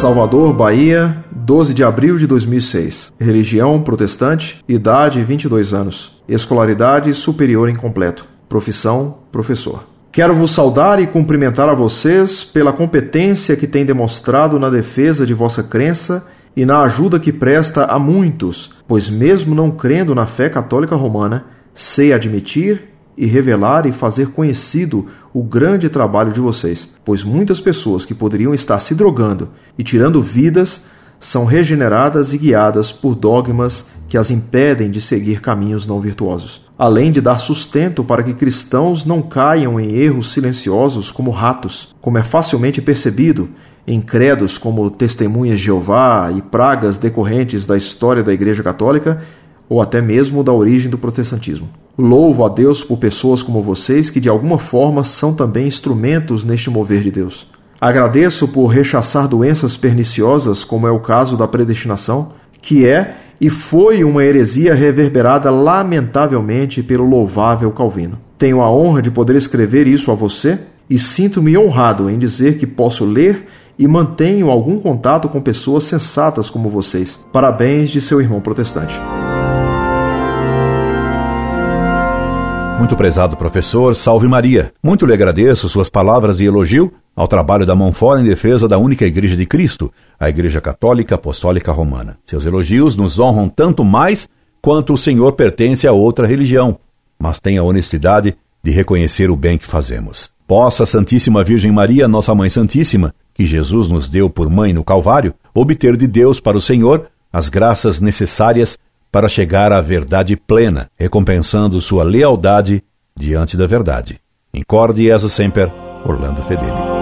Salvador, Bahia, 12 de abril de 2006. Religião protestante, idade 22 anos. Escolaridade superior incompleto. Profissão professor. Quero vos saudar e cumprimentar a vocês pela competência que tem demonstrado na defesa de vossa crença e na ajuda que presta a muitos, pois, mesmo não crendo na fé católica romana, sei admitir e revelar e fazer conhecido o grande trabalho de vocês, pois muitas pessoas que poderiam estar se drogando e tirando vidas são regeneradas e guiadas por dogmas que as impedem de seguir caminhos não virtuosos, além de dar sustento para que cristãos não caiam em erros silenciosos como ratos, como é facilmente percebido em credos como Testemunhas de Jeová e pragas decorrentes da história da Igreja Católica ou até mesmo da origem do protestantismo. Louvo a Deus por pessoas como vocês que de alguma forma são também instrumentos neste mover de Deus. Agradeço por rechaçar doenças perniciosas, como é o caso da predestinação, que é e foi uma heresia reverberada lamentavelmente pelo louvável Calvino. Tenho a honra de poder escrever isso a você e sinto-me honrado em dizer que posso ler e mantenho algum contato com pessoas sensatas como vocês. Parabéns de seu irmão protestante. Muito prezado professor, salve Maria. Muito lhe agradeço suas palavras de elogio ao trabalho da mão fora em defesa da única Igreja de Cristo, a Igreja Católica Apostólica Romana. Seus elogios nos honram tanto mais quanto o Senhor pertence a outra religião, mas tem a honestidade de reconhecer o bem que fazemos. Possa a Santíssima Virgem Maria, nossa Mãe Santíssima, que Jesus nos deu por mãe no Calvário, obter de Deus para o Senhor as graças necessárias para chegar à verdade plena, recompensando sua lealdade diante da verdade. Incorde Jesus Semper, Orlando Fedeli.